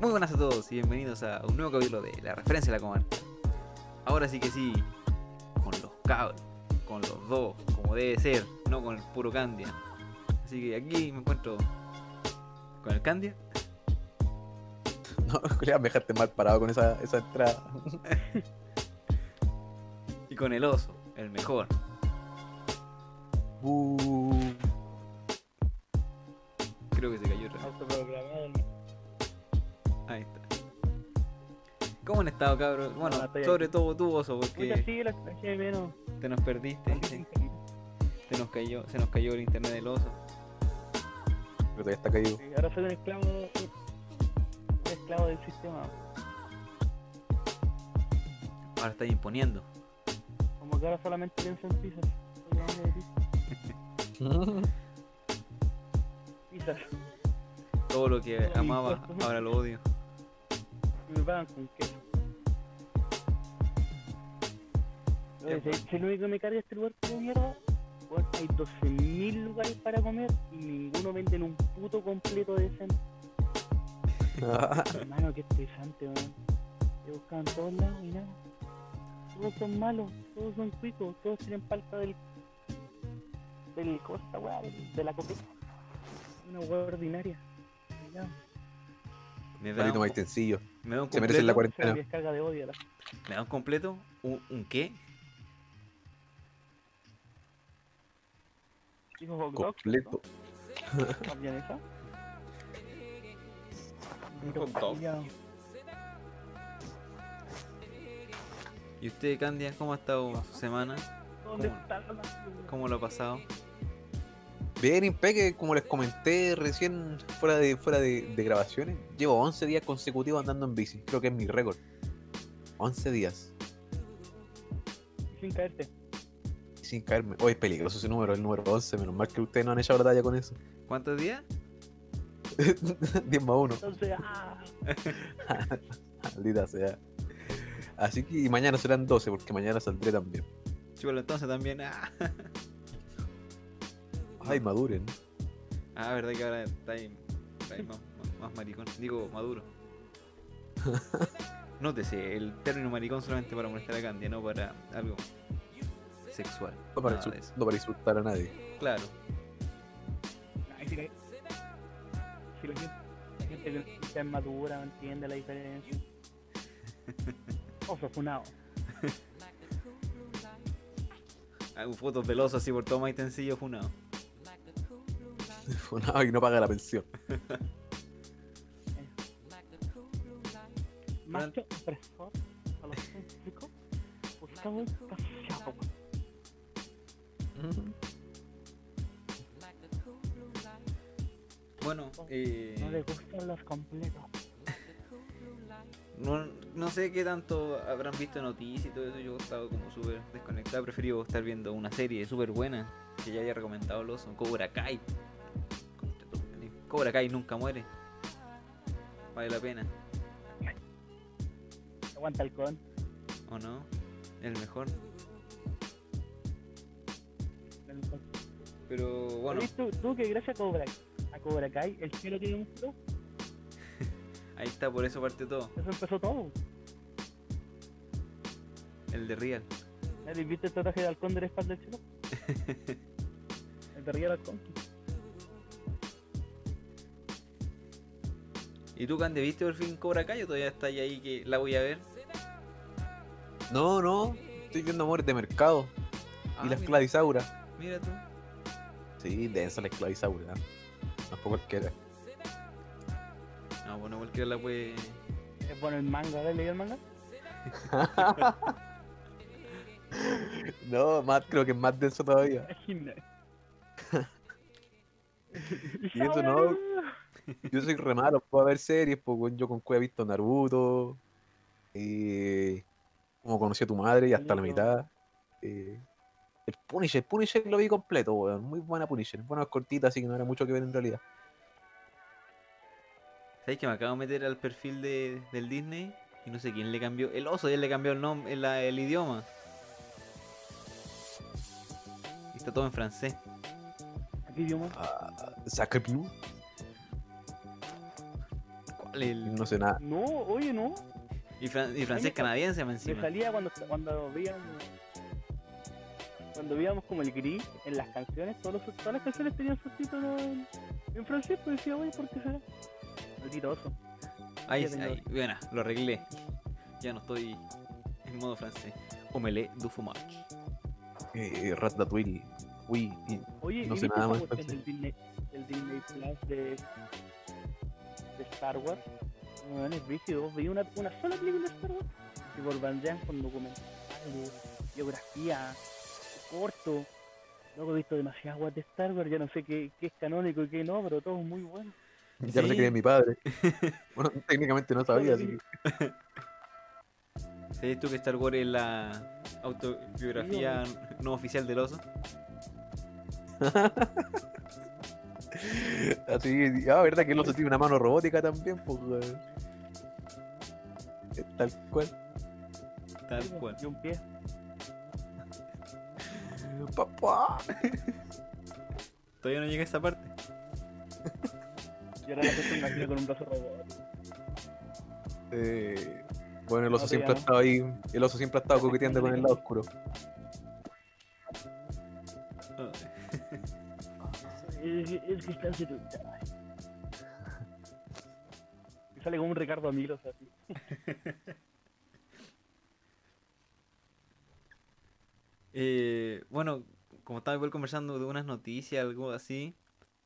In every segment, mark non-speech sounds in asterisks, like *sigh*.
Muy buenas a todos y bienvenidos a un nuevo capítulo de La Referencia de la Comarca. Ahora sí que sí, con los cabros, con los dos, como debe ser, no con el puro Candia. Así que aquí me encuentro con el Candia *laughs* No, Julián, me dejaste mal parado con esa, esa entrada. *laughs* y con el oso, el mejor. Uh, Creo que se cayó otra vez. Ahí está. ¿Cómo han estado, cabros? Bueno, sobre aquí. todo tú, oso, porque sí, la de menos. te nos perdiste. Se, se nos cayó, se nos cayó el internet del oso. pero todavía está caído. Sí, ahora soy un esclavo. Un esclavo del sistema. Ahora está imponiendo. Como que ahora solamente pienso en pizzas. *laughs* Pizzas. Todo lo que amaba, ahora lo odio. Me pagan con queso. Oye, si, si lo único que me carga este lugar como mierda, weón, hay 12.000 lugares para comer y ninguno venden un puto completo decente. *laughs* Hermano, qué estresante, weón. He buscado en todos lados y nada. Todos son malos, todos son cuicos, todos tienen falta del. del. ¿cómo se llama, weá? Del- De la copeta. Una weá ordinaria. Me da, un, más sencillo. me da un Se merece la completo. Se me cuarentena. descarga de odio la. ¿Me da un completo? ¿Un, un qué? Completo. *laughs* Un. ¿Y usted, Candia, cómo ha estado su semana? ¿Dónde ¿Cómo? está la ¿Cómo lo ha pasado? Bien, Impeque, como les comenté recién fuera de fuera de, de grabaciones, llevo 11 días consecutivos andando en bici. Creo que es mi récord. 11 días. Sin caerte. Sin caerme. Hoy es peligroso ese número, el número 11. Menos mal que ustedes no han hecho batalla con eso. ¿Cuántos días? *laughs* 10 más 1. Entonces, ah, *laughs* Maldita sea. Así que y mañana serán 12, porque mañana saldré también. Chúpalo entonces también. Ah, *laughs* Ay, maduren. Ah, verdad que ahora está ahí, está ahí más, más- maricón. Digo, maduro. *laughs* Nótese, el término maricón solamente para molestar a Candia, no para algo sexual. No para, no insultar a nadie. Claro. ay, si la, si la gente, la gente que ya es madura no entiende la diferencia. *laughs* Oso funado. Hago fotos del oso así por todo más sencillo funado. *laughs* Y no paga la pensión. *laughs* Macho opresor a los céntricos buscamos casiado. Bueno, eh, No le gustan los completos. no, no sé qué tanto habrán visto noticias y todo eso. Yo he estado como súper desconectado. He preferido estar viendo una serie súper buena que ya había recomendado el oso, Cobra Kai. Cobra Kai nunca muere. Vale la pena, Aguanta el con. ¿o no? El mejor. Pero bueno, ¿Viste tú, tú que gracias a Cobra, a Cobra Kai, el cielo tiene un flow? *laughs* ahí está, por eso parte todo. Eso empezó todo. El de Real. ¿Nadie viste el traje de halcón de la espalda del cielo? *laughs* el de Real Halcón. ¿Y tú, Cande, viste por fin Cobra Kai o todavía está ahí, que la voy a ver? No, no. Estoy viendo amores de mercado. Ah, y la mira, esclavizaura. Mira tú. Sí, densa la esclavizaura. Tampoco cualquiera. No, bueno, cualquiera la puede. Es bueno el manga, ¿has leído el manga? *laughs* No, más, creo que es más denso todavía. *laughs* *laughs* Y eso no. *laughs* Yo soy re malo, puedo ver series, pues yo con Cueva he visto Naruto, eh, como conocí a tu madre y hasta la mitad. eh, el Punisher, Punisher lo vi completo, weón, muy buena Punisher, bueno, es cortita, así que no era mucho que ver en realidad. ¿Sabes que me acabo de meter al perfil de, del Disney? Y no sé quién le cambió. El oso ya le cambió el nombre, el, el idioma. Y está todo en francés. ¿A qué idioma? Ah, Sacre Blue, ¿Cuál es el- No sé nada. No, oye, no. Y, fran- y francés canadiense Me encima. salía cuando, cuando veíamos. Cuando veíamos como el gris en las canciones, todos los- todas las canciones tenían subtítulos en, en francés, pues decía, oye, ¿por qué será? Maldito oso. Ahí, ahí, bueno, lo arreglé. Ya no estoy en modo francés. Omelette du fromage. Eh, Ratatouille. Uy, Oye, No ¿y sé nada más Disney, del Disney Plus de, de Star Wars? Bueno, es rígido. Vi una, una sola película de Star Wars y por bandean con documentales, biografía, corto. Luego he visto demasiadas guas de Star Wars, ya no sé qué, qué es canónico y qué no, pero todo es muy bueno. ya no sé Sí. quién es mi padre. *laughs* bueno, técnicamente no sabía, así que. *laughs* ¿Sabías tú que Star Wars es la autobiografía no oficial del oso? *laughs* Así, ah, verdad que el oso tiene una mano robótica también, pues. Tal cual. Tal cual. Y un pie. *laughs* Papá. Todavía no llega a esa parte. Y ahora la imagina con un brazo robot. Eh, bueno, el oso No, siempre ha estado ahí. El oso siempre ha estado coqueteando con el lado oscuro. Es, que- es que está en situ- Ay. Y sale como un Ricardo Amilos así. *laughs* Eh, bueno, como estaba igual conversando de unas noticias, algo así.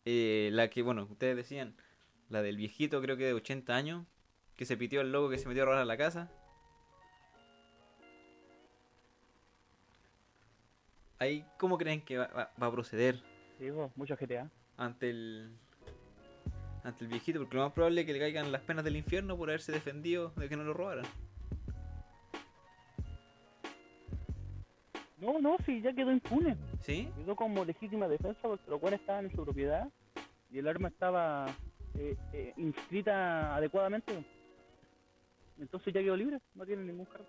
eh, la que, bueno, ustedes decían, la del viejito, creo que de 80 años, que se pitió el loco que se metió a robar a la casa. Ahí, ¿cómo creen que va, va- va a proceder Sí, vos, GTA. ante el ante el viejito? Porque lo más probable es que le caigan las penas del infierno por haberse defendido de que no lo robaran. No, no, sí, ya quedó impune. ¿Sí? Quedó como legítima defensa porque los cuales estaban en su propiedad y el arma estaba eh, eh, inscrita adecuadamente. Entonces ya quedó libre, no tiene ningún cargo.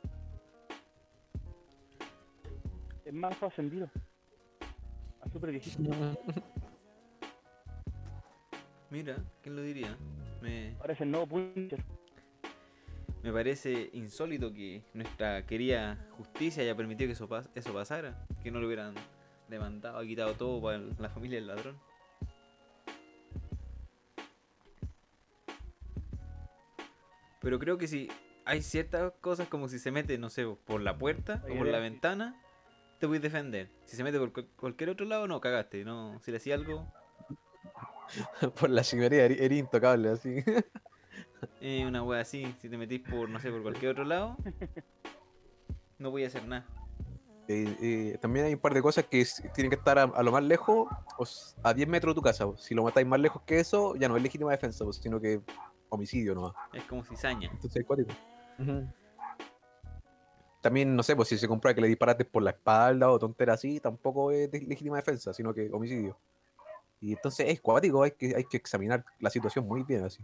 Es más, fue ascendido. A super viejito. Mira, ¿quién lo diría? Me, es el nuevo Punisher. Me parece insólito que nuestra querida justicia haya permitido que eso, pas- eso pasara, que no lo hubieran demandado, quitado todo para la familia del ladrón. Pero creo que si hay ciertas cosas como si se mete, no sé, por la puerta o por la ventana, te puedes defender. Si se mete por cual- cualquier otro lado, no, cagaste. No, si le hacía algo, *laughs* Por la chimería, eres intocable, así. *laughs* eh, una wea así, si te metís por, no sé, por cualquier otro lado, no voy a hacer nada. Eh, eh, también hay un par de cosas que tienen que estar a, a lo más lejos, o s- a 10 metros de tu casa. po. Si lo matáis más lejos que eso, ya no es legítima defensa, po, sino que homicidio nomás. Es como cizaña. Entonces es cuático. También, no sé, pues si se comprueba que le disparaste por la espalda o tontera así, tampoco es de- legítima defensa, sino que homicidio. Y entonces es cuático, hay que, hay que examinar la situación muy bien así.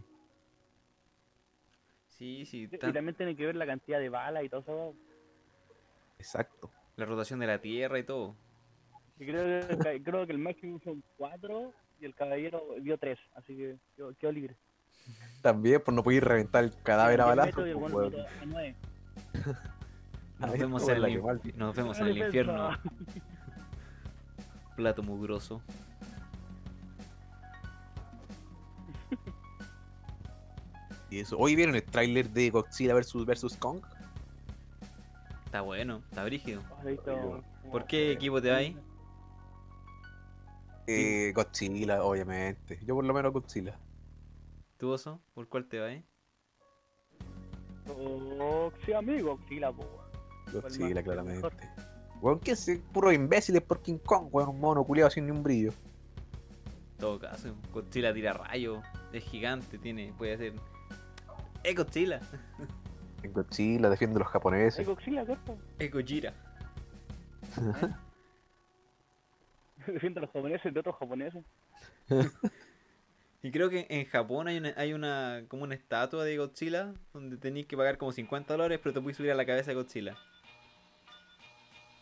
Sí, sí, Y también tiene que ver la cantidad de balas y todo eso. Exacto. la rotación de la tierra y todo. Y creo, que, creo que el máximo son cuatro y el caballero vio tres, así que quedó, quedó libre. También, por no poder reventar el cadáver a balazo. pues, bueno *laughs* Nos vemos, en la el, que mal. inf- nos vemos en el infierno. *laughs* Plato mugroso. Y eso. Hoy vieron el tráiler de Godzilla vs versus Kong. Está bueno, está brígido. ¿Por qué equipo te va ahí? Eh, Godzilla, obviamente. Yo por lo menos Godzilla. ¿Tu oso? ¿Por cuál te va ahí? Oh, sí, amigo, sí, la po. Godzilla, más? claramente. Weón, ¿qué es? Puro imbéciles por King Kong, weón, un mono culiado sin ni un brillo. En todo caso, Godzilla tira rayos, es gigante, tiene, puede hacer. ¡Es Godzilla! En Godzilla defiende a los japoneses. Godzilla, corto. ¡Es Gojira! *laughs* Defiende a los japoneses de otros japoneses. Y creo que en Japón hay una, hay una como una estatua de Godzilla donde tenéis que pagar como 50 dólares, pero te puedes subir a la cabeza de Godzilla.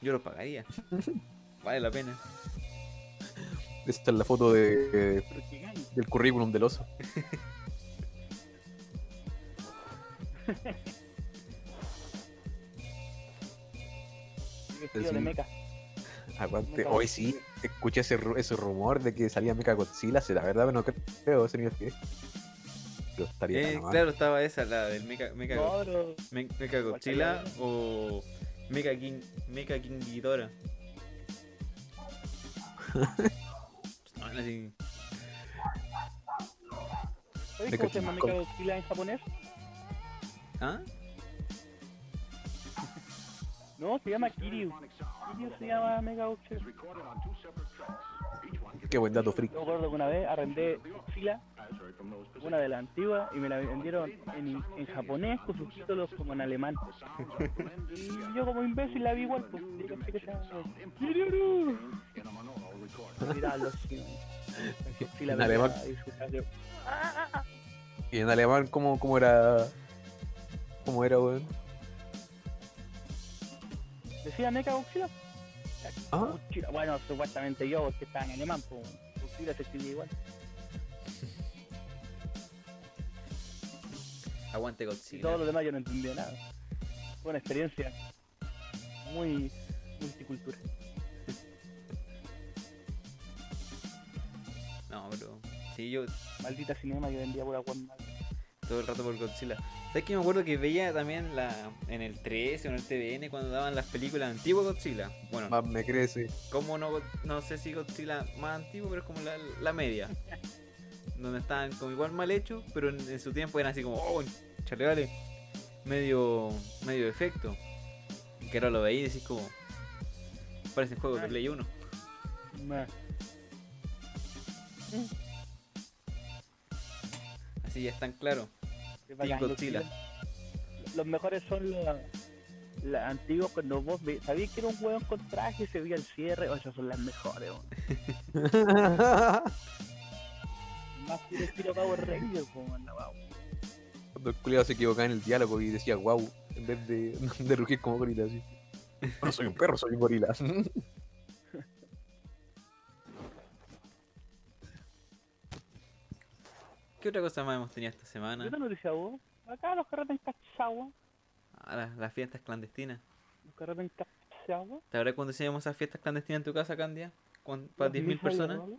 Yo lo pagaría. *laughs* Vale la pena. Esta es la foto de, eh, del currículum del oso. *laughs* Vestido de meca. Aguante. Hoy sí, escuché ese, ese rumor de que salía Mecha Godzilla. Si la verdad, pero no creo, ese nivel que estaría Eh, claro, estaba esa, la del Mecha, Mecha, No, pero Me- Mecha Godzilla o Mecha King, Mecha King Ghidorah. *laughs* Así. ¿sabes cómo se llama. Mecha Godzilla en japonés? ¿Ah? No, se llama Kiryu. Kiryu se llama Mega Godzilla. Qué buen dato freak. Yo recuerdo que una vez arrendé Godzilla, una de las antiguas, y me la vendieron en, en japonés con subtítulos como en alemán. Y yo como imbécil la vi igual, pues. Godzilla En alemán. y en alemán, ¿cómo, cómo era? ¿Cómo era, weón? ¿Decía Mecha Godzilla? Ah. Bueno, supuestamente yo, porque estaba en alemán, pues Godzilla se escribía igual. *laughs* Aguante Y Godzilla. todo lo demás yo no entendía nada. Fue una experiencia muy multicultural. No, pero. Sí, yo Maldita cinema que vendía pura guan todo el rato por Godzilla. ¿Sabes que me acuerdo que veía también la en el 13 o en el TVN cuando daban las películas antiguas Godzilla? Bueno, más me crece. como no, no sé si Godzilla más antiguo, pero es como la, la media. Donde estaban como igual mal hechos, pero en, en su tiempo eran así como, oh, chale, vale, medio, medio efecto. Que ahora lo veí y decís como, parecen juegos de Play 1. Nah. Así ya están claros. Qué bacán, Team Godzilla. Los mejores son los, los antiguos cuando vos ve- sabías que era un hueón con traje y se veía el cierre. Oh, esas son las mejores. *laughs* Más puro estilo Power Ranger, como anda, wow. Cuando el culiado se equivocaba en el diálogo y decía wow, en vez de, *laughs* de rugir como gorila así. No soy un perro, soy un gorila. *laughs* ¿Qué otra cosa más hemos tenido esta semana? ¿Qué otra noticia vos? Acá los carretes en Cachagua. Ah, las, las fiestas clandestinas. Los carretes en Cachagua. ¿Te acuerdas cuando hacíamos esas fiestas clandestinas en tu casa, Candia? Con- Para Los 10.000 mismos personas. diablos.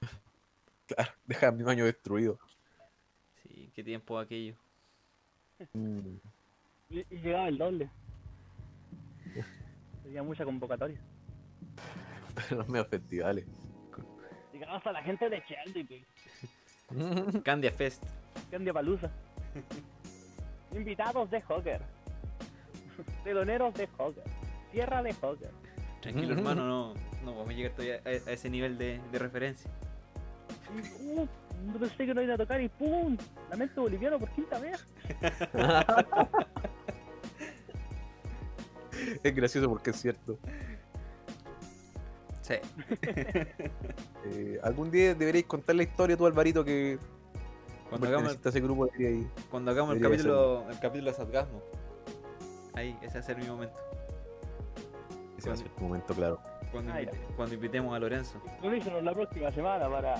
*laughs* claro, deja mi baño destruido. Sí, qué tiempo aquello. Mm, Y, y llegaba el doble. *laughs* Había mucha convocatoria. Los medios festivales. Llegaba hasta la gente de Sheldon, *laughs* *laughs* Candia Fest. Candia Palusa. Invitados de Hogger. Teloneros de Hogger. Tierra de Hogger. Tranquilo, hermano, no, no vamos a llegar todavía a, a ese nivel de, de referencia. Uh, no pensé que no iba a tocar y ¡pum! Lamento boliviano por quinta vez. *laughs* es gracioso porque es cierto. Sí. *laughs* Eh, algún día deberéis contar la historia tú, Alvarito, que Cuando hagamos, ese grupo cuando el capítulo, el capítulo de Sadgasmo. Ahí, ese va a ser mi momento. Ese va a ser tu momento, claro. Cuando, Ah, invite- cuando invitemos a Lorenzo. Introducísenos la próxima semana para.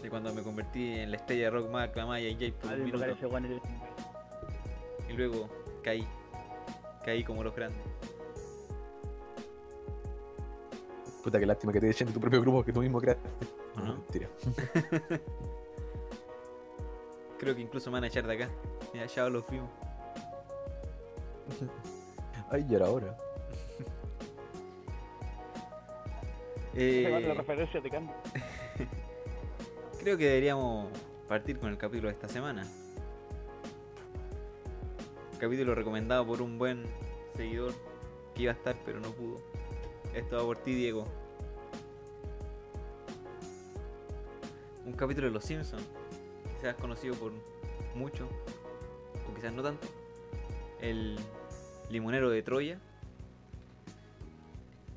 De cuando me convertí en la estrella de rock más aclamada y Jay por un minuto. Y luego caí. Caí como los grandes. Puta, qué lástima que te echen de tu propio grupo que tú mismo creaste. ¿O no? mentira. *laughs* Creo que incluso me van a echar de acá. Ya, ya los vimos. *laughs* Ay, ya era hora. Esa es la Eh, referencia de Candia. *laughs* creo que deberíamos partir con el capítulo de esta semana. Capítulo recomendado por un buen seguidor que iba a estar pero no pudo. Esto va por ti, Diego. Un capítulo de Los Simpsons. Quizás conocido por mucho, o quizás no tanto. El limonero de Troya.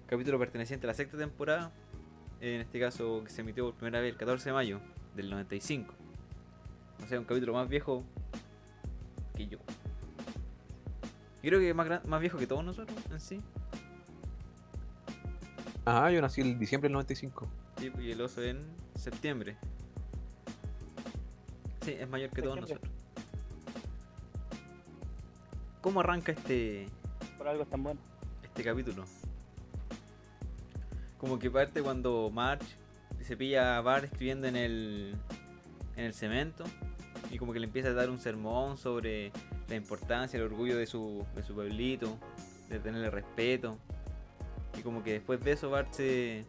Capítulo perteneciente a la sexta temporada. En este caso que se emitió por primera vez el 14 de mayo del 95. O sea, un capítulo más viejo que yo. Creo que más, más viejo que todos nosotros en sí. Ajá, yo nací el diciembre del 95. Sí, pues, y el oso en septiembre. Sí, es mayor que todos nosotros. ¿Cómo arranca este, Por algo es tan bueno. este capítulo? Como que parte cuando Marge se pilla a Bart escribiendo en el, en el cemento y como que le empieza a dar un sermón sobre la importancia, el orgullo de su, de su pueblito, de tenerle respeto. Y como que después de eso Bart se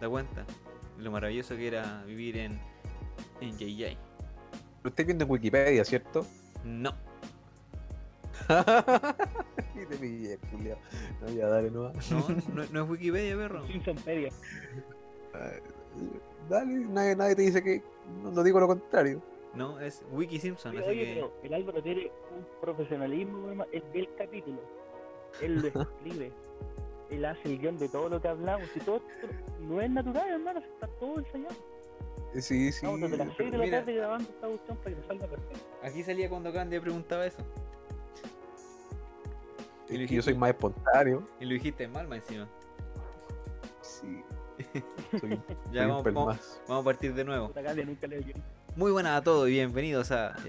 da cuenta de lo maravilloso que era vivir en, en JJ. Lo estoy viendo en Wikipedia, ¿cierto? No, y te pillé, culiao. No, ya dale, no. no, no, no es Wikipedia, perro. Simpsonpedia. Dale, nadie, nadie te dice que. No, no digo lo contrario. No, es Wiki Simpson, Oye, así oye, que... pero el Álvaro tiene un profesionalismo. Él ve el capítulo, él lo *laughs* escribe, él hace el guion de todo lo que hablamos. Y todo esto no es natural, hermano, está todo ensayado. Sí, sí. Estamos desde las 6 de la mira. tarde grabando esta cuestión para que salga perfecto. Aquí salía cuando Candy preguntaba eso. Es que yo soy más espontáneo. Y lo dijiste mal, más encima. Sí. *laughs* Soy, Ya soy vamos, vamos, más. vamos a partir de nuevo. Muy buenas a todos y bienvenidos a. *laughs*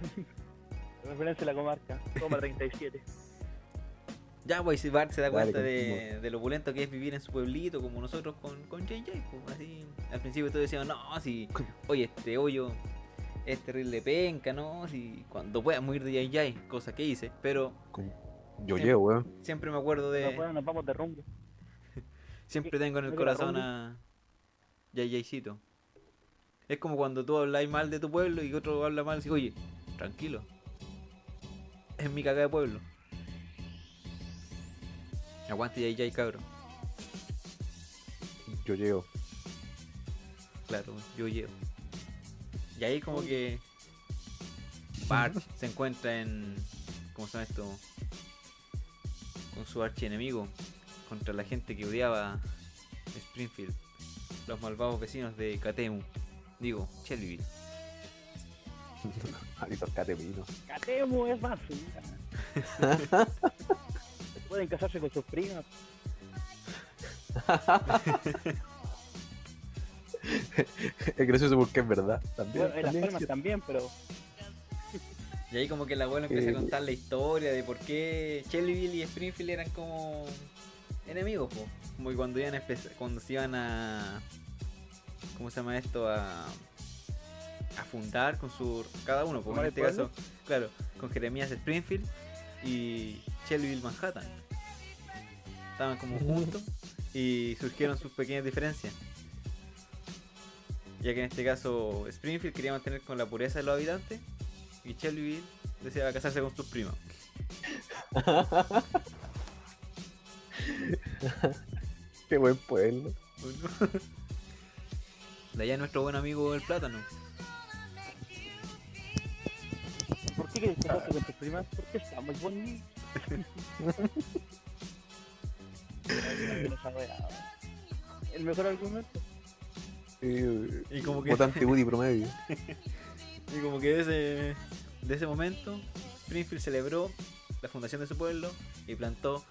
*laughs* Referencia a la comarca, toma 37. *laughs* Ya, pues si Bart se da Dale, cuenta de, de lo opulento que es vivir en su pueblito, como nosotros con, con JJ. Pues, así, al principio todos decían, no, si, *laughs* oye, este hoyo es terrible penca, ¿no? Si cuando puedas ir de JJ, cosa que hice, pero Yo llevo, weón. siempre me acuerdo de. bueno, nos vamos de rumbo. *laughs* Siempre tengo en el ¿No corazón a JJcito. Es como cuando tú hablas mal de tu pueblo y otro habla mal y dice, oye, tranquilo. Es mi caga de pueblo. Aguante JJ, cabro. Yo llevo. Claro, yo llevo. Y ahí como que Bart *laughs* se encuentra en. ¿Cómo se llama esto? Con su archienemigo. Contra la gente que odiaba Springfield. Los malvados vecinos de Katemu. Digo, Shelbyville. *laughs* Malditos cateminos. Catemo es más. *laughs* sí. Pueden casarse con sus primas. *laughs* Es gracioso porque es verdad. También. Bueno, en las también palmas es también, pero Y ahí como que el abuelo empieza a Eh, contar la historia de por qué Shelbyville y Springfield eran como enemigos, po. como que cuando iban a cuando se iban a ¿cómo se llama esto? a a fundar con su cada uno, porque en ¿Formar el este pueblo? caso, claro, con Jeremías Springfield y Shelbyville Manhattan. Estaban como juntos y surgieron sus pequeñas diferencias. Ya que en este caso Springfield quería mantener con la pureza de los habitantes y Shelbyville deseaba casarse con sus primas. *laughs* Qué buen pueblo. *laughs* De allá nuestro buen amigo el plátano. ¿Por qué quieres casarse con tus primas? Porque está muy bonito. *laughs* El mejor argumento. Y como que, Votante Woody promedio. y como que de ese, de ese momento, Springfield celebró la fundación de su pueblo y plantó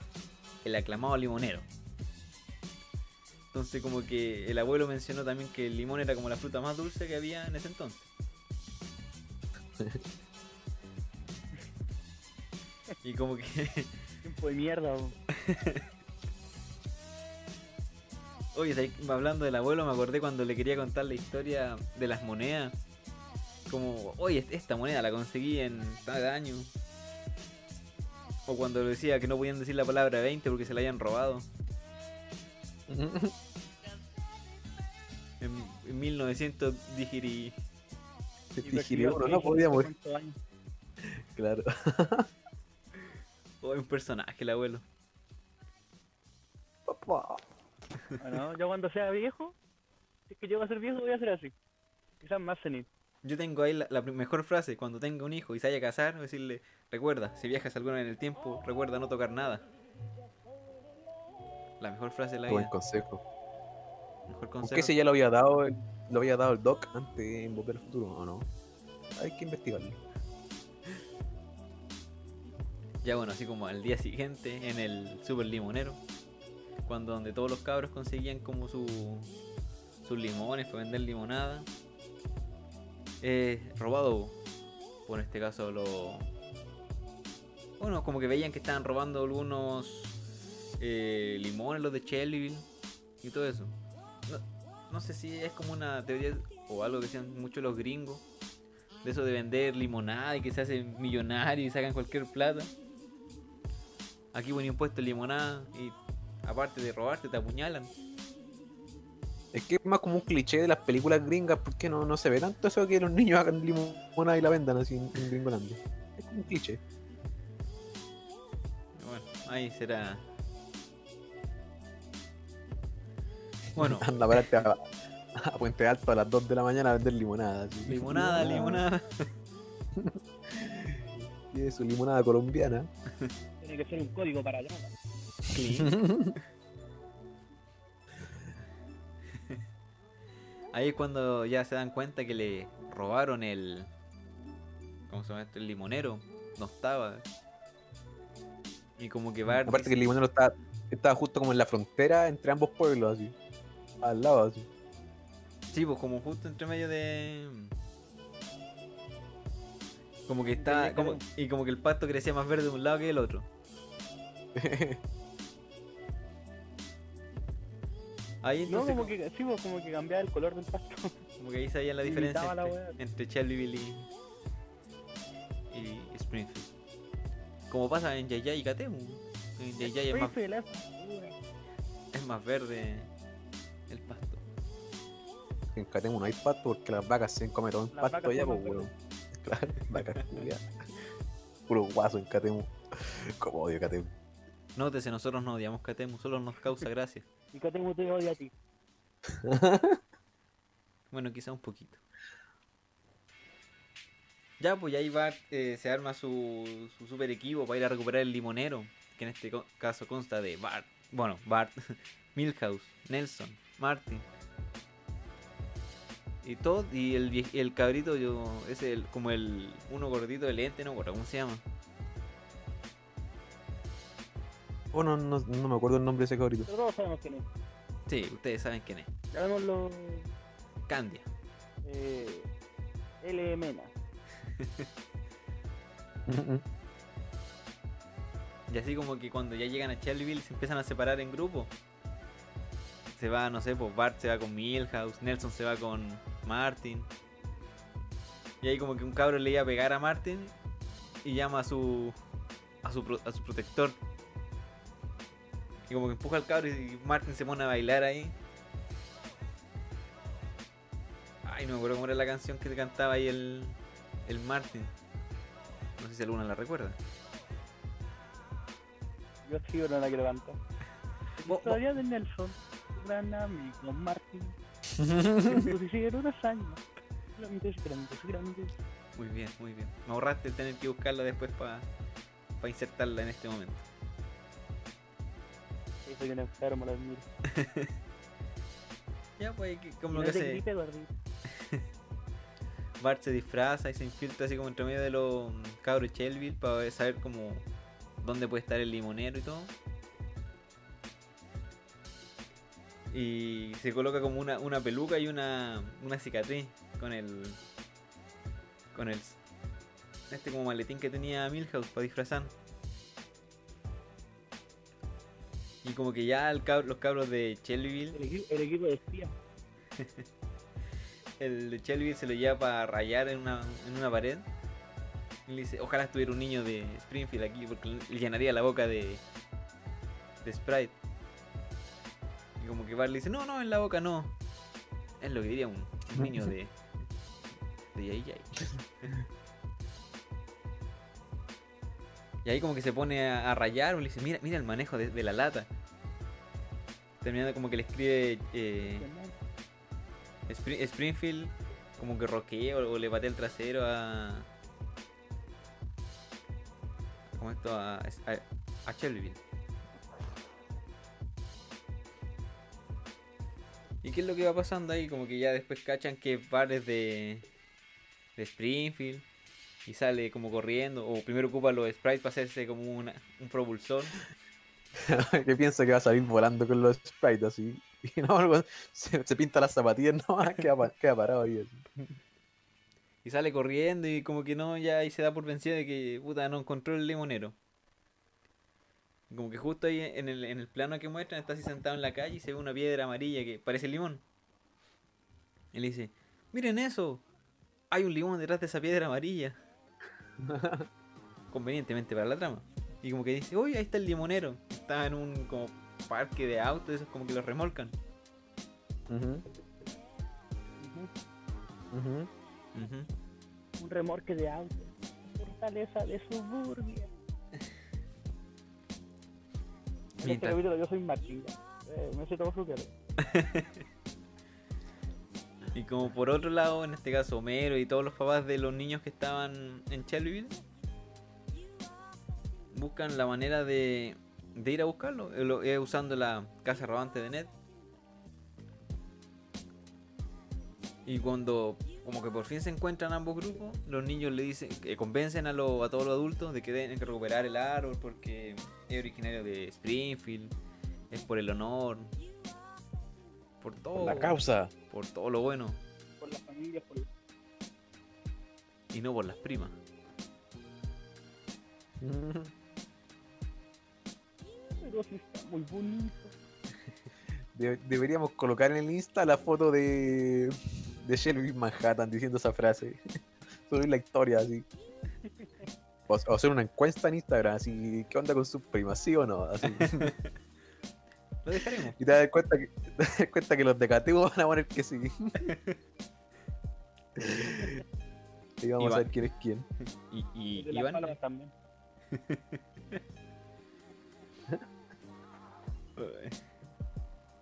el aclamado limonero. Entonces como que el abuelo mencionó también que el limón era como la fruta más dulce que había en ese entonces. *laughs* y como que *laughs* Tiempo de mierda. *laughs* Oye, hablando del abuelo, me acordé cuando le quería contar la historia de las monedas. Como, oye, esta moneda la conseguí en tal año. O cuando le decía que no podían decir la palabra 20 porque se la habían robado. *laughs* En, en 1900 digiri... Seis, no podía no sé morir. cuántos años. Claro. Oh, un personaje el abuelo. Papá. Bueno, yo cuando sea viejo, si es que llego a ser viejo, voy a ser así. Quizás más senil. Yo tengo ahí la, la mejor frase, cuando tenga un hijo y se vaya a casar, decirle, recuerda, si viajas alguna vez en el tiempo, recuerda no tocar nada. La mejor frase de la Qué buen vida. consejo. Mejor Aunque consejo. ese ya lo había dado el- lo había dado el doc antes de Volver al Futuro, ¿o no? Hay que investigarlo. Ya bueno, así como al día siguiente en el Super Limonero, cuando donde todos los cabros conseguían como su, su sus limones para vender limonada. Robado por este caso los... Bueno, como que veían que estaban robando algunos eh, limones, los de Shelbyville y todo eso. No, no sé si es como una teoría o algo que decían mucho los gringos. De eso de vender limonada y que se hacen millonarios y sacan cualquier plata. Aquí ponen impuesto limonada y aparte de robarte te apuñalan. Es que es más como un cliché de las películas gringas, porque no, no se ve tanto eso que los niños hagan limonada y la vendan así en, en Gringolandia. Es como un cliché. Bueno, ahí será. Bueno, *laughs* Anda, pararte a, a Puente Alto a las 2 de la mañana a vender limonada. así. limonada, *laughs* limonada. Y su limonada colombiana. *laughs* Tiene que ser un código para allá. *laughs* Ahí es cuando ya se dan cuenta que le robaron el. ¿Cómo se llama esto? El limonero. No estaba. Y como que Bart. Aparte que el limonero estaba, estaba justo como en la frontera entre ambos pueblos, así. Al lado, así. Sí, pues como justo entre medio de. Como que está. Como, y como que el pasto crecía más verde de un lado que del otro. *laughs* Ahí No, como que, sí, pues, como que cambiaba el color del pasto. *laughs* Como que ahí sabían la diferencia Imitaba la entre, entre y, y Springfield. Como pasa en Yaya y Katemu. En Yaya es más, es más verde el pasto. En Catemu no hay pasto porque las vacas se comen todo en Las pasto ya, pues, weón. *laughs* Claro, vacas culiadas. Puro guaso en Catemu. Como odio Catemu. Nótese, nosotros no odiamos Katemu, solo nos causa gracia. *laughs* Y tengo te odia a ti. Bueno, quizá un poquito. Ya, pues ya ahí Bart eh, se arma su, su super equipo para ir a recuperar el limonero. Que en este co- caso consta de Bart. Bueno, Bart, *laughs* Milhouse, Nelson, Martin. Y todo, y el, el cabrito, yo, es el, como el uno gordito de lente, no cómo se llama. Oh, no, no, no me acuerdo el nombre de ese cabrito. Pero todos sabemos quién es. Sí, ustedes saben quién es. Llamémoslo Candia. eh, L. Mena. Y así como que cuando ya llegan a Shelbyville se empiezan a separar en grupos. Se va, no sé, pues Bart se va con Milhouse, Nelson se va con Martin. Y ahí como que un cabro le iba a pegar a Martin y llama a su a su, a su protector. Como que empuja al cabro y Martin se pone a bailar ahí. Ay, no me acuerdo cómo era la canción que cantaba ahí el, el Martin. No sé si alguna la recuerda. Yo sí, no la quiero cantar. *laughs* Historia de Nelson, gran amigo siguen unos años. Grandes, grandes, grandes. Muy bien, muy bien. Me ahorraste tener que buscarla después para insertarla en este momento. Soy un enfermo, lo admiro. *laughs* Ya, pues, como no que gripe, gordito. *laughs* Bart se disfraza y se infiltra así como entre medio de los mm, cabros Shelbyville para saber como dónde puede estar el limonero y todo. Y se coloca como una, una peluca y una, una cicatriz con el. con el. este como maletín que tenía Milhouse para disfrazar. Y como que ya el cab- los cabros de Shelbyville El, equi- el equipo de espía. *laughs* el de Shelby se lo lleva para rayar en una, en una pared. Y le dice, ojalá estuviera un niño de Springfield aquí porque le llenaría la boca de, de Sprite. Y como que Bart le dice, no, no, en la boca no. Es lo que diría un, un niño de... de Yay *laughs* Y ahí como que se pone a, rayar, le dice, mira, mira el manejo de, la lata. Terminando como que le escribe... eh, Spring- Springfield como que roquea o, o le patea el trasero a. ¿Cómo esto? A, a, a Shelbyville. ¿Y qué es lo que va pasando ahí? Como que ya después cachan que Bart es de. de Springfield. Y sale como corriendo. O primero ocupa los sprites para hacerse como una- un propulsor. *laughs* que piensa que va a salir volando con los sprites así. *laughs* Y no, algo- se, se pinta las zapatillas *laughs* nomás, queda, queda parado ahí. así. Y sale corriendo y como que no, ya ahí se da por vencido de que puta no encontró el limonero. Y Como que justo ahí en el, en el plano que muestran está así sentado en la calle y se ve una piedra amarilla que parece limón. Y le dice, miren eso, hay un limón detrás de esa piedra amarilla. *laughs* Convenientemente para la trama. Y como que dice, uy, ahí está el limonero. Está en un como parque de autos, esos como que los remolcan. Un remorque de auto. Fortaleza de suburbia. En este Mientras- capítulo yo soy Martín. Eh, me sé todo su cara. Y como por otro lado, en este caso Homero y todos los papás de los niños que estaban en Shelbyville buscan la manera de, ir a buscarlo, eh, eh, usando la casa rodante de Ned. Y cuando como que por fin se encuentran ambos grupos, los niños le dicen, que convencen a, lo- a todos los adultos de que tienen que recuperar el árbol porque es originario de Springfield, es por el honor, por todo la causa. Por todo lo bueno Por la familia, por y no por las primas. *laughs* Pero sí está muy bonito. *laughs* De- deberíamos colocar en el Insta la foto de, de Shelby Manhattan diciendo esa frase. *laughs* Subir la historia así. O, o hacer una encuesta en Instagram, así, ¿qué onda con sus primas? ¿Sí o no? Así. Lo dejaremos. Y te das cuenta que, *laughs* te das cuenta que los de Cateo van a poner que sí. *laughs* y vamos Iván. a ver quién es quién. Y, y de las Iván. también. *laughs*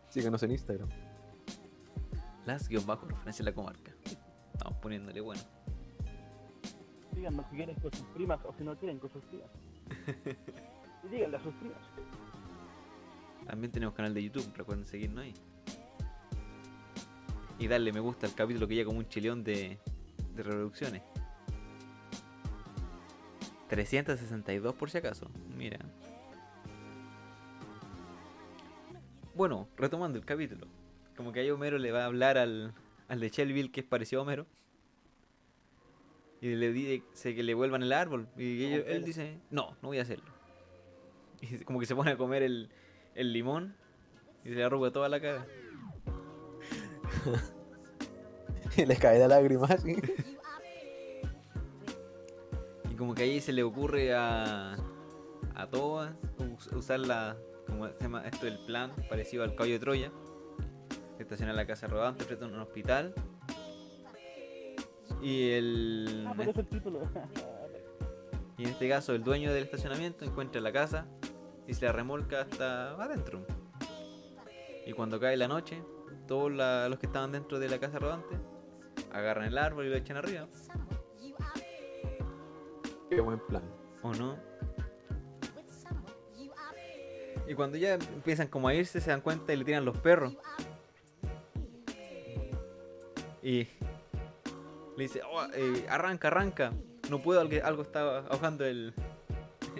Síganos en Instagram. Las guion bajo referencia a la comarca. Estamos poniéndole bueno. Díganos si quieren con sus primas o si no quieren con sus primas. Y díganle a sus primas. También tenemos canal de YouTube, recuerden seguirnos ahí. Y darle me gusta al capítulo que ya como un chileón de, de reproducciones. 362 por si acaso. Mira. Bueno, retomando el capítulo. Como que ahí Homero le va a hablar al, al de Shelbyville que es parecido a Homero. Y le dice que le vuelvan el árbol. Y ellos- él dice, no, no voy a hacerlo. *laughs* Y como que se pone a comer el, el limón y se le arruga toda la cara. *laughs* Y les cae la lágrima así. Y como que ahí se le ocurre a, a Toa us- usar la, como se llama esto, el plan parecido al caballo de Troya. Estacionar la casa rodante frente a un hospital. Y el. Ah, por eso el título. *laughs* Y en este caso, el dueño del estacionamiento encuentra la casa y se la remolca hasta adentro. Y cuando cae la noche, todos la- los que estaban dentro de la casa rodante agarran el árbol y lo echan arriba. Qué buen plan. ¿O no? Y cuando ya empiezan como a irse, se dan cuenta y le tiran los perros. Y le dice, "Oh, eh, arranca, arranca. No puedo, algo, está ahogando el,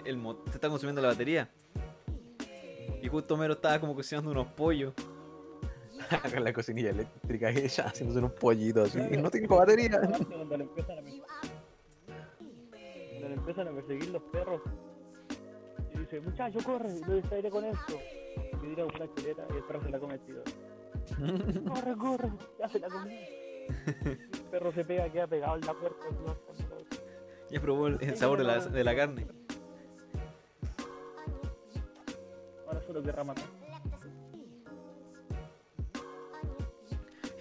el se está consumiendo la batería. Y justo Mero estaba como cocinando unos pollos. *laughs* Con la cocinilla eléctrica ella haciéndose un pollito así. No tengo batería. Cuando le empiezan a perseguir- cuando le empiezan a perseguir los perros. Y dice, muchacho, corre, lo distraeré con esto. Y tira una chuleta y el perro se la come tiro. *laughs* Corre, corre, ya se la comió. El perro se pega, queda pegado en la puerta. Ya probó el, el sabor de la, de la carne. Querrá matar.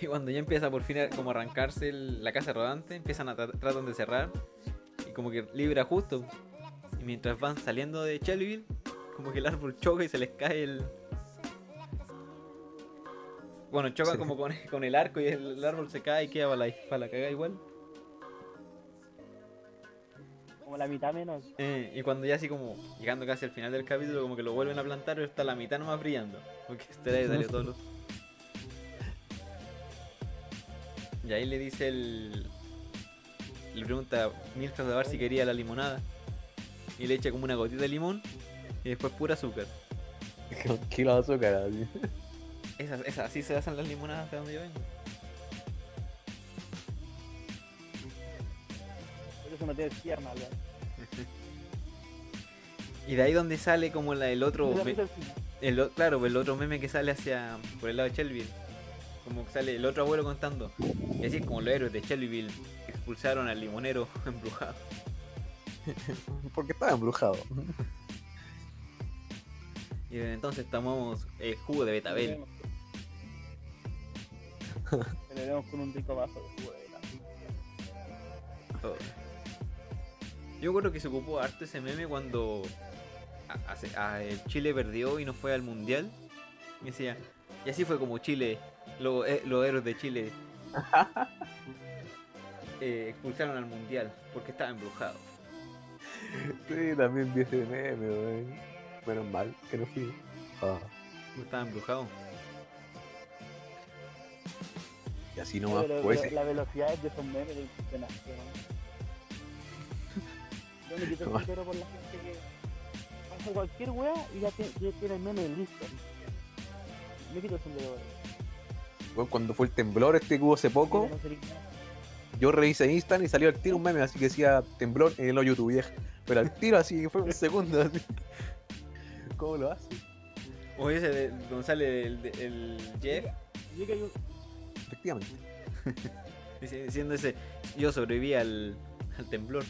Y cuando ya empieza por fin a como arrancarse el- la casa rodante, empiezan a tra- tratan de cerrar y como que libra justo. Y mientras van saliendo de Shelbyville, como que el árbol choca y se les cae el. Bueno, chocan Sí. como con, con el arco y el, el árbol se cae y queda para la, para la cagada igual. La mitad menos. Eh, y cuando ya así como llegando casi al final del capítulo, como que lo vuelven a plantar, pero está la mitad nomás brillando. Porque este le salió todo lo- Y ahí le dice el. Le pregunta a Milka a ver si quería la limonada. Y le echa como una gotita de limón y después pura azúcar. Kilo de azúcar, así. Esas, esas, así se hacen las limonadas de donde yo vengo. Por eso no tienes piernas, weón. Y de ahí donde sale como la, el otro. Me-. El, claro, el otro meme que sale hacia. por el lado de Shelbyville. Como que sale el otro abuelo contando. Y así es como los héroes de Shelbyville expulsaron al limonero *laughs* embrujado. *laughs* Porque estaba embrujado. Y desde entonces tomamos eh, jugo de betabel. Celebremos con un rico vaso de jugo de betabel. Oh. Yo creo que se ocupó harto ese meme cuando a- el Chile perdió y no fue al mundial. Y decía, y así fue como Chile, lo- eh, los héroes de Chile *laughs* eh, expulsaron al mundial porque estaba embrujado. Sí, también vi ese meme, weón. Menos mal que no fui. Ah, Estaba embrujado. y así nomás, Pero- pues. pero La velocidad de esos memes weón. Yo me quito el sombrero por la gente que hace cualquier wea y ya, te- ya tiene el meme listo. Me quito el sombrero, weón. weón, cuando fue el temblor este que hubo hace poco, yo revisé Instagram y salió al tiro un meme así que decía temblor en el hoyo tu vieja. Pero al tiro así, fue un segundo así. ¿Cómo lo hace? O ese de, donde sale el, el Jeff Efectivamente. *laughs* diciendo ese, yo sobreviví al, al temblor.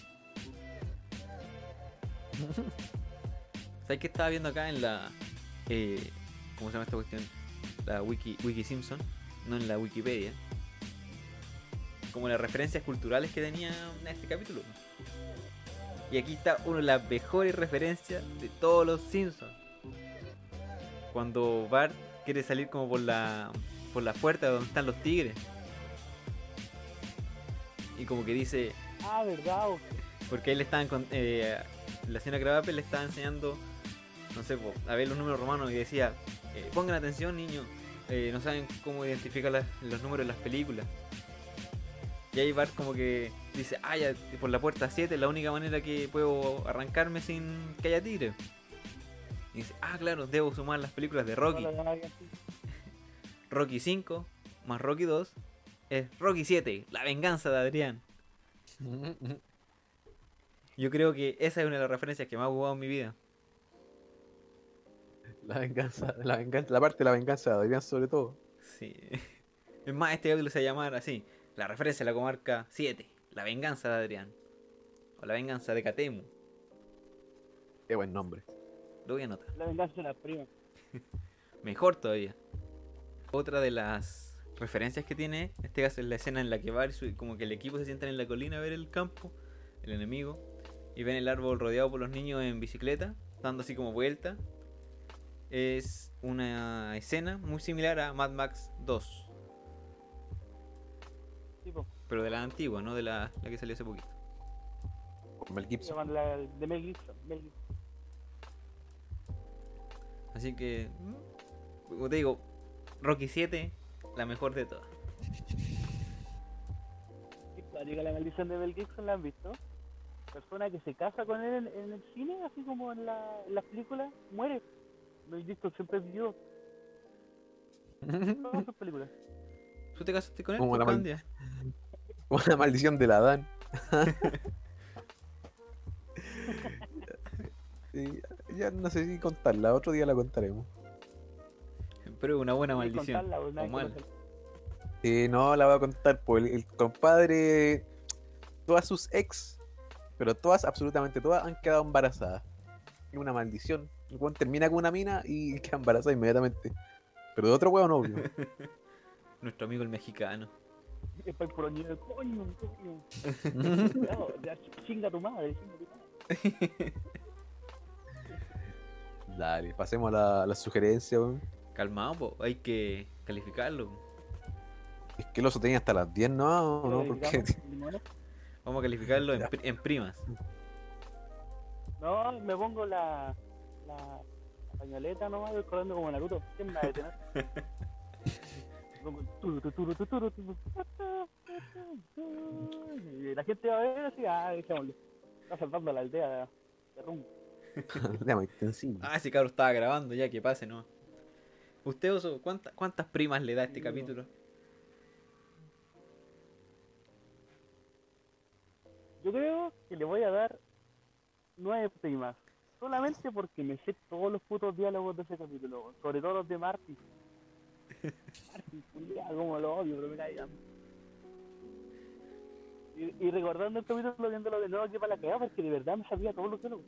*laughs* ¿Sabes qué estaba viendo acá en la... eh, ¿Cómo se llama esta cuestión? La Wiki, Wiki Simpson, no en la Wikipedia. Como las referencias culturales que tenía en este capítulo. Y aquí está una de las mejores referencias de todos los Simpsons. Cuando Bart quiere salir como por la por la puerta donde están los tigres. Y como que dice, Ah, verdad, porque ahí le estaban con, eh, la señora Cravape le estaba enseñando, no sé, po, a ver los números romanos y decía, eh, pongan atención niños, eh, no saben cómo identificar las- los números en las películas. Y ahí Bart como que dice, ah, ya, por la puerta 7 es la única manera que puedo arrancarme sin que haya tigre. Y dice, ah, claro, debo sumar las películas de Rocky. *laughs* Rocky 5 más Rocky 2 es Rocky 7, la venganza de Adrián. Yo creo que esa es una de las referencias que más he jugado en mi vida. La venganza, la venganza, la parte de la venganza de Adrián sobre todo. Sí. *laughs* Es más, este capítulo se va a llamar así: La referencia a la comarca 7, la venganza de Adrián. O la venganza de Catemu. Qué buen nombre. Lo voy a anotar. La venganza de la prima. *laughs* Mejor todavía. Otra de las referencias que tiene, en este caso es la escena en la que va como que el equipo se sienta en la colina a ver el campo, el enemigo, y ven el árbol rodeado por los niños en bicicleta, dando así como vuelta. Es una escena muy similar a Mad Max 2, Tipo, pero de la antigua, no de la, la que salió hace poquito. Con Mel Gibson. la de Mel Gibson. Mel Gibson. Así que, mm, como te digo, Rocky 7, la mejor de todas. Histórica la maldición de Mel Gibson, ¿la han visto? Persona que se casa con él en, en el cine, así como en, la, en las películas, muere. Mel Gibson siempre vivió *laughs* todas sus películas. ¿Tú te casaste con él? Como pues, la mal-? Una *laughs* maldición de la Dan. Y *laughs* ya no sé si contarla, otro día la contaremos. Pero es una buena maldición. contarla, pues, O mal. Eh, no, la voy a contar por el, el compadre. Todas sus ex, pero todas, absolutamente todas, han quedado embarazadas. Es una maldición. El weón termina con una mina y *laughs* queda embarazada inmediatamente. Pero de otro weón, obvio. *laughs* Nuestro amigo el mexicano. Es para el coño, coño. *laughs* Cuidado, ya chinga tu madre, chinga tu madre. Dale, pasemos a la, la sugerencia, weón. Calmado, po, hay que calificarlo. Es que el oso tenía hasta las 10, ¿no? ¿O ¿no? Porque. Vamos a calificarlo en, en primas. No, me pongo la, la, la pañoleta nomás, voy corriendo como Naruto. ¿Quién me va a detener? Y la gente va a ver así, ah, dejémoslo. Está salvando la aldea de, de rumbo. Intensivo. Ah, ese cabro estaba grabando ya, que pase, ¿no? ¿Usted, Oso, cuánta- cuántas primas le da a este capítulo? Yo creo que le voy a dar nueve primas. Solamente porque me sé todos los putos diálogos de ese capítulo. Sobre todo los de Marty. Marty, como lo odio, pero me cae tan- y, y recordando el capítulo, viéndolo de nuevo, que para la cagada, porque de verdad me sabía todos los diálogos.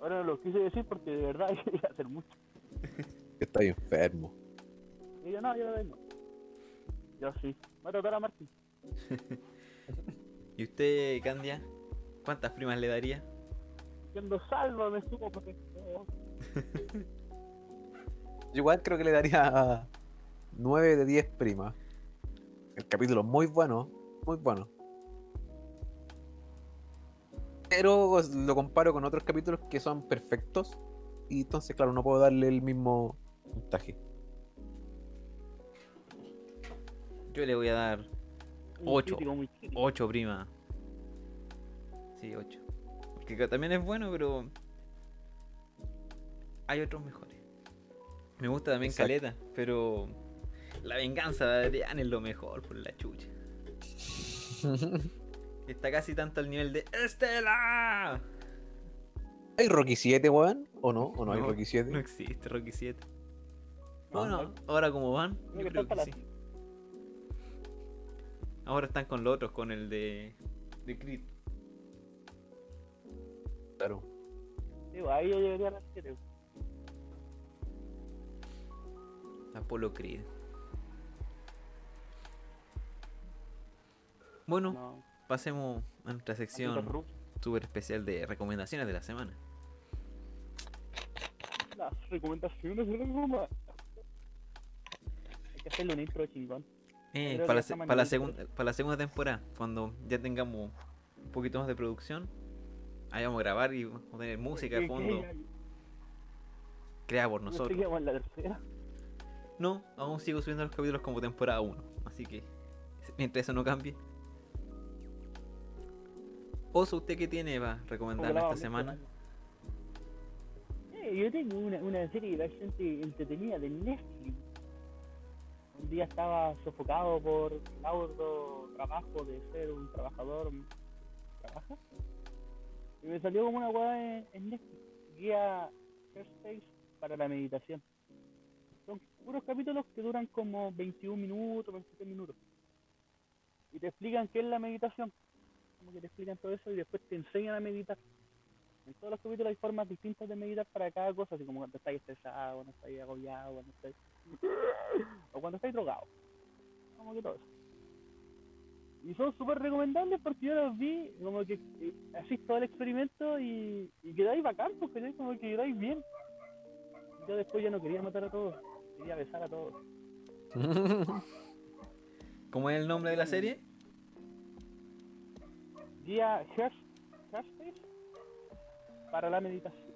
Ahora no lo quise decir porque de verdad *laughs* iba a hacer mucho. Estoy enfermo. Y yo, no, yo lo tengo. Yo sí. Voy a tratar a Marty. *laughs* ¿Y usted, Candia? ¿Cuántas primas le daría? Siendo salvo, me supo porque... *laughs* Yo igual creo que le daría 9 de 10 primas. El capítulo es muy bueno, muy bueno. Pero lo comparo con otros capítulos que son perfectos. Y entonces, claro, no puedo darle el mismo puntaje. Yo le voy a dar un Ocho. crítico muy crítico. 8 primas. Sí, 8. Porque que también es bueno, pero hay otros mejores. Me gusta también Exacto. Caleta, pero la venganza de Adrián es lo mejor por la chucha. *laughs* Está casi tanto al nivel de ¡Estela! ¿Hay Rocky 7, weón? ¿O no? ¿O no, hay No, Rocky 7? No existe Rocky 7. No, Bueno, ahora como van, Creo yo que creo que sí. Ahora están con los otros, con el de, de Creed. Claro. Digo, ahí yo llegaría a siete. Apolo Creed. Bueno, No, pasemos a nuestra sección súper especial de recomendaciones de la semana. Las recomendaciones de la mamá. Hay que hacerle un intro chingón. Eh, para, la, para, la mañana. segun- para la segunda temporada, cuando ya tengamos un poquito más de producción, ahí vamos a grabar y vamos a tener música de ¿Qué- fondo creada por No nosotros. en la tercera. No, aún sigo subiendo los capítulos como temporada 1, así que mientras eso no cambie. Oso, ¿usted qué tiene para recomendarme esta semana? Eh, yo tengo una, una serie bastante entretenida de Netflix. Un día estaba sofocado por el arduo trabajo de ser un trabajador. ¿Trabaja? Y me salió como una weá en, Netflix. Guía Headspace para la meditación. Son puros capítulos que duran como 21 minutos, 23 minutos. Y te explican qué es la meditación. Como que te explican todo eso y después te enseñan a meditar. En todos los capítulos hay formas distintas de meditar para cada cosa, así como cuando estáis estresado, cuando estáis agobiado, cuando estáis... *laughs* o cuando estáis drogado. Como que todo eso. Y son súper recomendables porque yo los vi, como que eh, hacís todo el experimento y, y quedáis bacán, porque como que quedáis bien. Yo después ya no quería matar a todos, quería besar a todos. *laughs* ¿Cómo es el nombre de la serie? Guía Headspace para la meditación.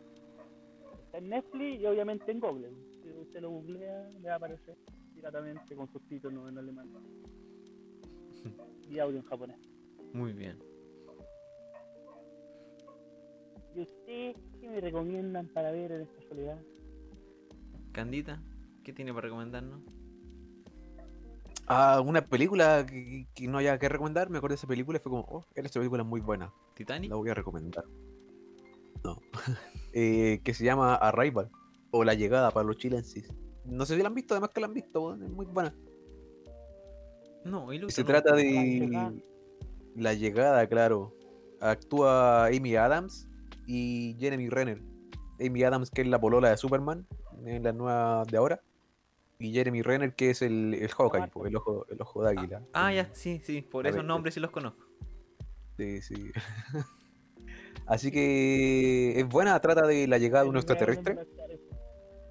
Está en Netflix y obviamente en Google. Usted lo googlea, le va a aparecer piratamente con subtítulos en alemán y audio en japonés. Muy bien. ¿Y usted qué me recomiendan para ver en esta soledad? Candita, ¿qué tiene para recomendarnos? Ah, una película que, que no haya que recomendar. Me acuerdo de esa película y fue como, oh, esta película es muy buena. ¿Titanic? La voy a recomendar. No. *laughs* Eh, que se llama Arrival. O La Llegada para los chilenses. No sé si la han visto, además que la han visto, es muy buena. No, Y ilustra, se no. trata La de Llegada. La Llegada, claro. Actúa Amy Adams y Jeremy Renner. Amy Adams, que es la polola de Superman, en la nueva de ahora. Y Jeremy Renner, que es el, el Hawkeye, el ojo, el ojo de águila. Ah, ya, sí, sí, por esos nombres sí los conozco. Sí, sí. *laughs* Así que es buena, trata de la llegada de un extraterrestre.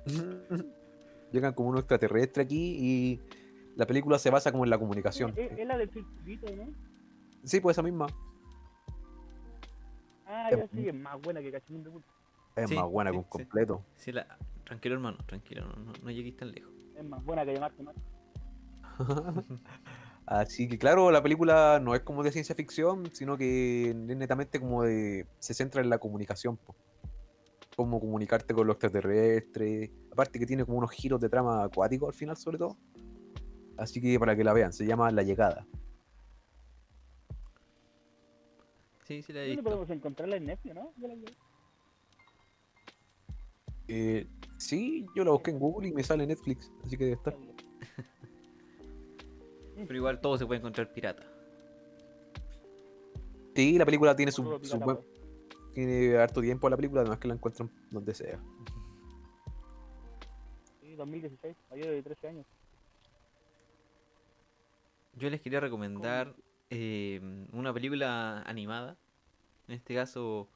*laughs* Llegan como un extraterrestre aquí y la película se basa como en la comunicación. Es, es la del circuito, ¿no? Sí, pues esa misma. Ah, ya sí, es más buena que Cachimún de. Es Sí, más buena sí, con sí. completo. Sí, la... Tranquilo, hermano, tranquilo, no, no, no llegues tan lejos. Es más buena que llamarte más. *laughs* Así que claro, la película no es como de ciencia ficción, sino que es netamente como de... se centra en la comunicación. po. Cómo comunicarte con los extraterrestres. Aparte que tiene como unos giros de trama acuáticos al final sobre todo. Así que para que la vean, se llama La Llegada. Sí, sí la he ¿Dónde visto. podemos encontrarla en Netflix, no? Yo la vi. Eh, sí, yo la busqué en Google y me sale Netflix, así que debe estar. *laughs* Pero igual todo se puede encontrar pirata. Sí, la película tiene su, su buen-. Tiene harto tiempo la película, además que la encuentran donde sea. Sí, 2016, mayor de 13 años. Yo les quería recomendar eh, una película animada. En este caso,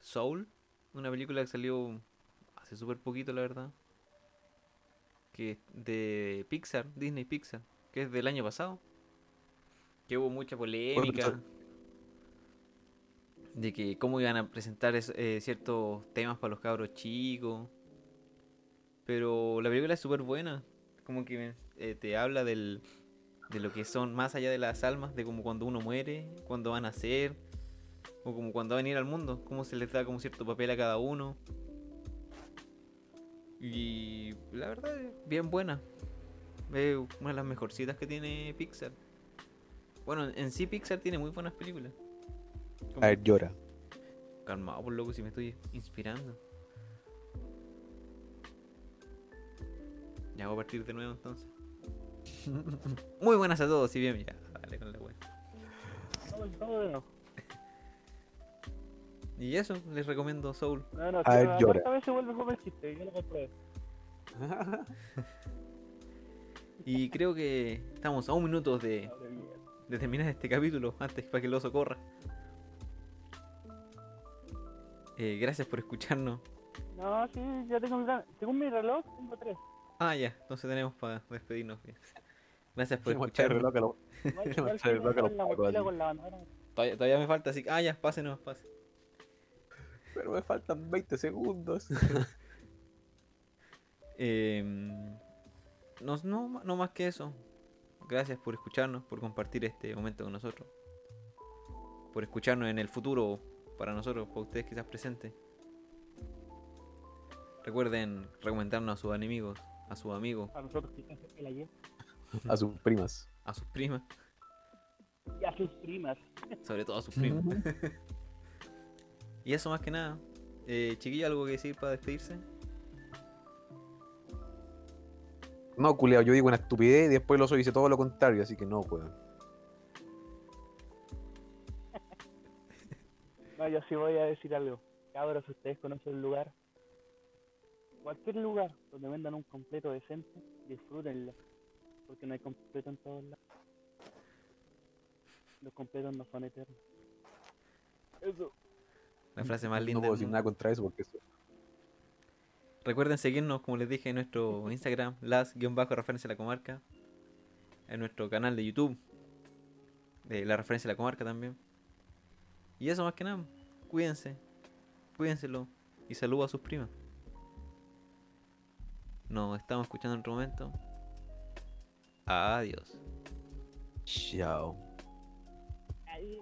Soul. Una película que salió hace súper poquito, la verdad. Que es de Pixar, Disney Pixar. Que es del año pasado. Que hubo mucha polémica. pero- De que cómo iban a presentar es- eh, ciertos temas para los cabros chicos. Pero la película es súper buena. Como que eh, te habla del, de lo que son más allá de las almas, de como cuando uno muere, cuando van a nacer, o como cuando van a venir al mundo, cómo se les da como cierto papel a cada uno. Y la verdad bien buena. Es una de las mejorcitas que tiene Pixar. Bueno, en sí Pixar tiene muy buenas películas. Como- A ver, llora. Calmado, por loco, si me estoy inspirando. Ya voy a partir de nuevo entonces. *laughs* Muy buenas a todos, si bien ya, dale con la wea. *laughs* Y eso, les recomiendo Soul. No, no, A si ver, la llora. cuarta vez se vuelve joven chiste, yo lo compré. *laughs* Y creo que estamos a un minuto de, de terminar este capítulo, antes para que el oso corra. Eh, gracias por escucharnos. No, sí, ya tengo mi. Según mi reloj, tengo tres. Ah, ya, entonces tenemos para despedirnos bien. Gracias por escucharnos. *laughs* *laughs* el reloj. Todavía, todavía me falta, así que. Ah, ya, pásenos, pase. Pero me faltan 20 segundos. *laughs* Em, no, no, no más que eso. Gracias por escucharnos, por compartir este momento con nosotros. Por escucharnos en el futuro para nosotros, para ustedes quizás presentes. Recuerden recomendarnos a sus enemigos, a sus amigos, A nosotros que están cerca de la Y. A sus primas. a sus primas, Y a sus primas. sobre todo a sus primas. *laughs* y eso más que nada. Eh, chiquillo, ¿algo que decir para despedirse? No, culiao, yo digo una estupidez y después el oso dice todo lo contrario, así que no, weón. No, yo sí voy a decir algo. Cabros, si ustedes conocen un lugar, cualquier lugar donde vendan un completo decente, disfrútenlo. Porque no hay completo en todos lados. Los completos no son eternos. Eso. La frase más no linda. puedo del decir nada contra eso porque eso. Recuerden seguirnos, como les dije, en nuestro Instagram, las-referencia a la comarca. En nuestro canal de YouTube, de la referencia a la comarca también. Y eso más que nada, cuídense, cuídenselo y saludo a sus primas. Nos estamos escuchando en otro momento. Adiós. Chao. Ahí.